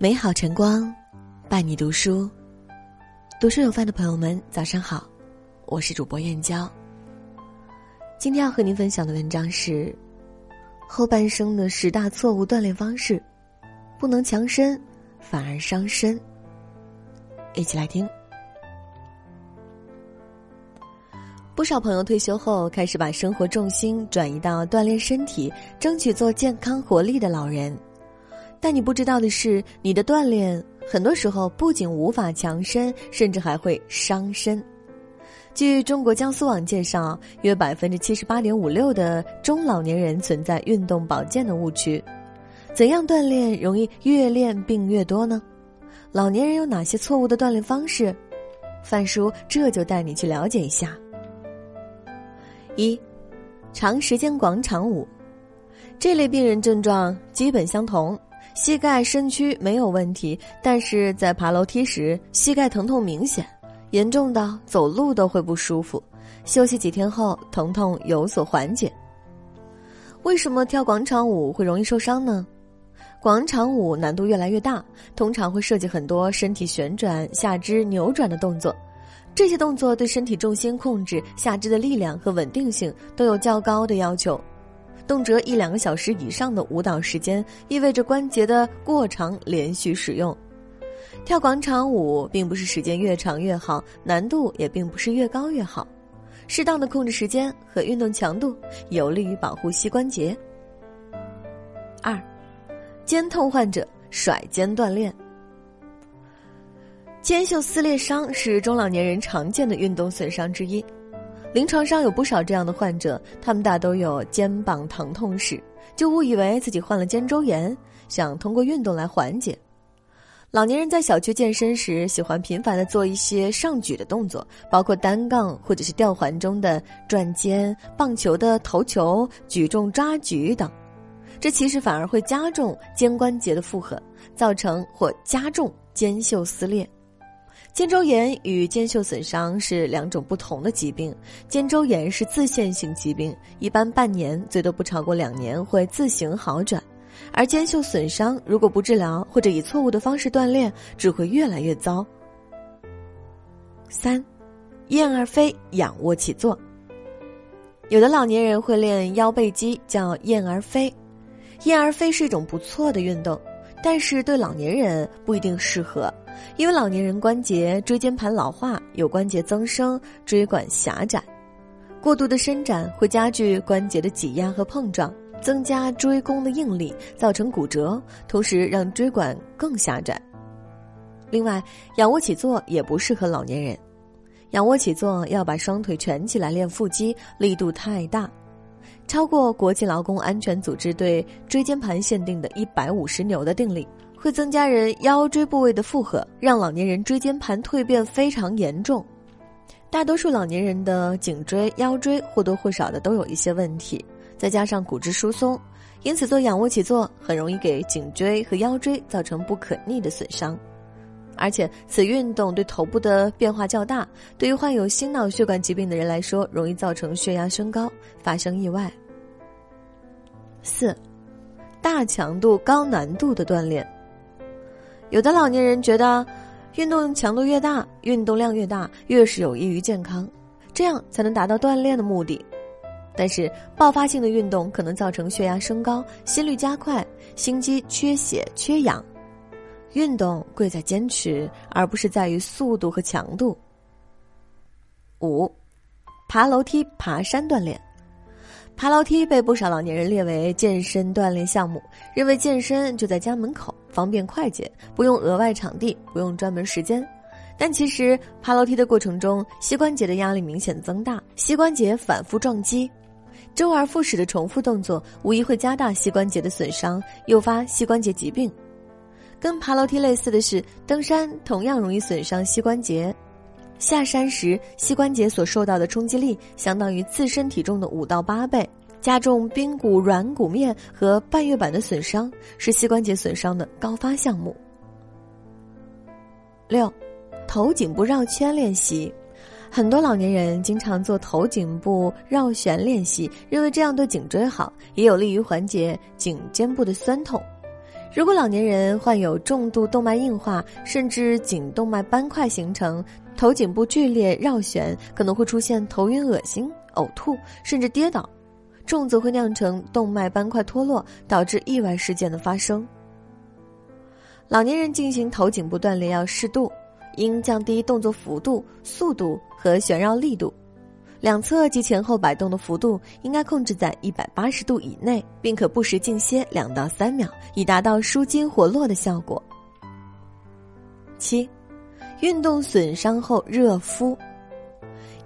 美好晨光，伴你读书。读书有饭的朋友们，早上好，我是主播燕娇。今天要和您分享的文章是后半生的十大错误锻炼方式，不能强身，反而伤身。一起来听。不少朋友退休后开始把生活重心转移到锻炼身体，争取做健康活力的老人。但你不知道的是，你的锻炼很多时候不仅无法强身，甚至还会伤身。据中国江苏网介绍，约百分之七十八点五六的中老年人存在运动保健的误区。怎样锻炼容易越练病越多呢？老年人有哪些错误的锻炼方式？范叔这就带你去了解一下。一，长时间广场舞，这类病人症状基本相同。膝盖、身躯没有问题，但是在爬楼梯时，膝盖疼痛明显，严重到走路都会不舒服。休息几天后，疼痛有所缓解。为什么跳广场舞会容易受伤呢？广场舞难度越来越大，通常会涉及很多身体旋转、下肢扭转的动作，这些动作对身体重心控制、下肢的力量和稳定性都有较高的要求。动辄一两个小时以上的舞蹈时间，意味着关节的过长连续使用。跳广场舞并不是时间越长越好，难度也并不是越高越好。适当的控制时间和运动强度，有利于保护膝关节。二，肩痛患者甩肩锻炼。肩袖撕裂伤是中老年人常见的运动损伤之一。临床上有不少这样的患者，他们大都有肩膀疼痛史，就误以为自己患了肩周炎，想通过运动来缓解。老年人在小区健身时，喜欢频繁的做一些上举的动作，包括单杠或者是吊环中的转肩、棒球的投球、举重抓举等，这其实反而会加重肩关节的负荷，造成或加重肩袖撕裂。肩周炎与肩袖损伤是两种不同的疾病。肩周炎是自限性疾病，一般半年最多不超过两年会自行好转，而肩袖损伤如果不治疗或者以错误的方式锻炼，只会越来越糟。三，燕儿飞仰卧起坐。有的老年人会练腰背肌，叫燕儿飞。燕儿飞是一种不错的运动，但是对老年人不一定适合。因为老年人关节椎间盘老化，有关节增生、椎管狭窄，过度的伸展会加剧关节的挤压和碰撞，增加椎弓的应力，造成骨折，同时让椎管更狭窄。另外，仰卧起坐也不适合老年人。仰卧起坐要把双腿蜷起来练腹肌，力度太大，超过国际劳工安全组织对椎间盘限定的一百五十牛的定力。会增加人腰椎部位的负荷，让老年人椎间盘蜕变非常严重。大多数老年人的颈椎、腰椎或多或少的都有一些问题，再加上骨质疏松，因此做仰卧起坐很容易给颈椎和腰椎造成不可逆的损伤。而且此运动对头部的变化较大，对于患有心脑血管疾病的人来说，容易造成血压升高，发生意外。四，大强度高难度的锻炼。有的老年人觉得，运动强度越大，运动量越大，越是有益于健康，这样才能达到锻炼的目的。但是，爆发性的运动可能造成血压升高、心率加快、心肌缺血缺氧。运动贵在坚持，而不是在于速度和强度。五，爬楼梯、爬山锻炼。爬楼梯被不少老年人列为健身锻炼项目，认为健身就在家门口。方便快捷，不用额外场地，不用专门时间。但其实爬楼梯的过程中，膝关节的压力明显增大，膝关节反复撞击，周而复始的重复动作，无疑会加大膝关节的损伤，诱发膝关节疾病。跟爬楼梯类似的是，登山同样容易损伤膝关节。下山时，膝关节所受到的冲击力相当于自身体重的五到八倍。加重髌骨软骨面和半月板的损伤，是膝关节损伤的高发项目。六，头颈部绕圈练习，很多老年人经常做头颈部绕旋练习，认为这样对颈椎好，也有利于缓解颈肩部的酸痛。如果老年人患有重度动脉硬化，甚至颈动脉斑块形成，头颈部剧烈绕旋，可能会出现头晕、恶心、呕吐，甚至跌倒，重则会酿成动脉斑块脱落，导致意外事件的发生。老年人进行头颈部锻炼要适度，应降低动作幅度、速度和旋绕力度。两侧及前后摆动的幅度应该控制在一百八十度以内，并可不时静歇两到三秒，以达到舒筋活络的效果。七，运动损伤后热敷。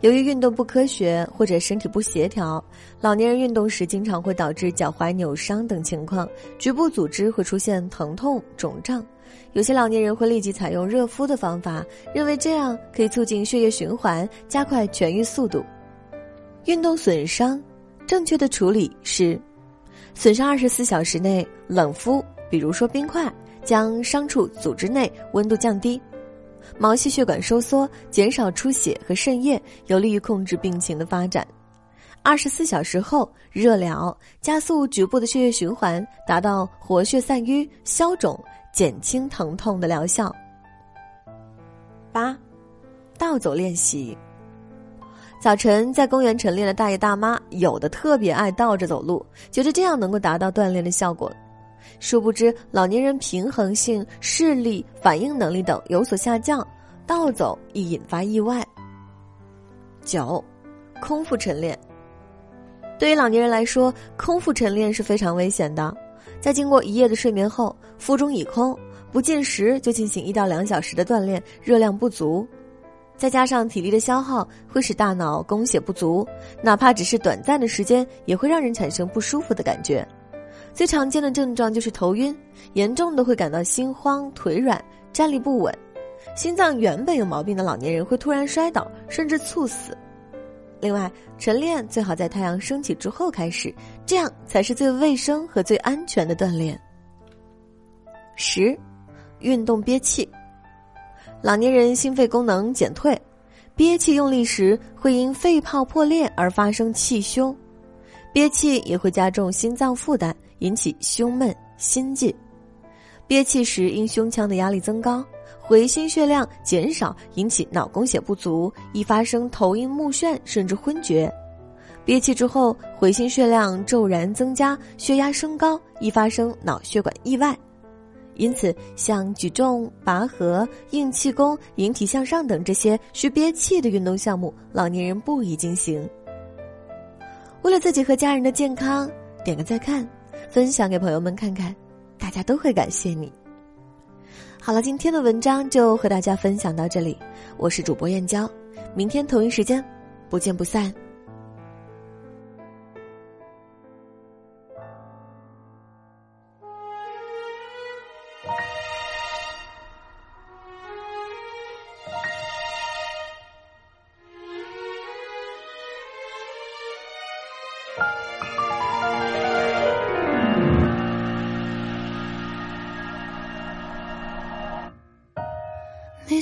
由于运动不科学或者身体不协调，老年人运动时经常会导致脚踝扭伤等情况，局部组织会出现疼痛、肿胀。有些老年人会立即采用热敷的方法，认为这样可以促进血液循环，加快痊愈速度。运动损伤，正确的处理是：损伤二十四小时内冷敷，比如说冰块，将伤处组织内温度降低，毛细血管收缩，减少出血和渗液，有利于控制病情的发展。二十四小时后热疗，加速局部的血液循环，达到活血散瘀、消肿、减轻疼痛的疗效。八，倒走练习。早晨在公园晨练的大爷大妈，有的特别爱倒着走路，觉得这样能够达到锻炼的效果。殊不知，老年人平衡性、视力、反应能力等有所下降，倒走易引发意外。九，空腹晨练。对于老年人来说，空腹晨练是非常危险的。在经过一夜的睡眠后，腹中已空，不进食就进行一到两小时的锻炼，热量不足。再加上体力的消耗，会使大脑供血不足，哪怕只是短暂的时间，也会让人产生不舒服的感觉。最常见的症状就是头晕，严重的会感到心慌、腿软、站立不稳。心脏原本有毛病的老年人会突然摔倒，甚至猝死。另外，晨练最好在太阳升起之后开始，这样才是最卫生和最安全的锻炼。十，运动憋气。老年人心肺功能减退，憋气用力时会因肺泡破裂而发生气胸，憋气也会加重心脏负担，引起胸闷、心悸。憋气时因胸腔的压力增高，回心血量减少，引起脑供血不足，易发生头晕目眩甚至昏厥。憋气之后，回心血量骤然增加，血压升高，易发生脑血管意外。因此，像举重、拔河、硬气功、引体向上等这些需憋气的运动项目，老年人不宜进行。为了自己和家人的健康，点个再看，分享给朋友们看看，大家都会感谢你。好了，今天的文章就和大家分享到这里，我是主播燕娇，明天同一时间，不见不散。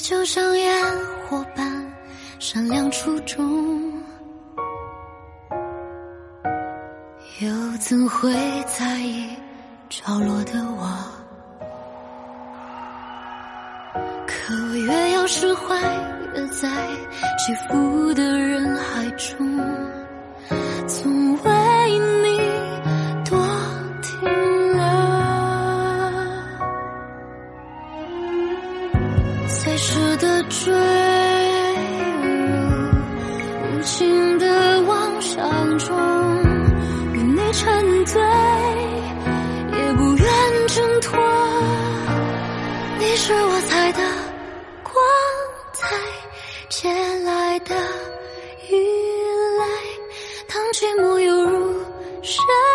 就像烟火般闪亮初衷，又怎会在意着落的我？可我越要释怀，越在起伏的人海中，从未。寂寞又如深。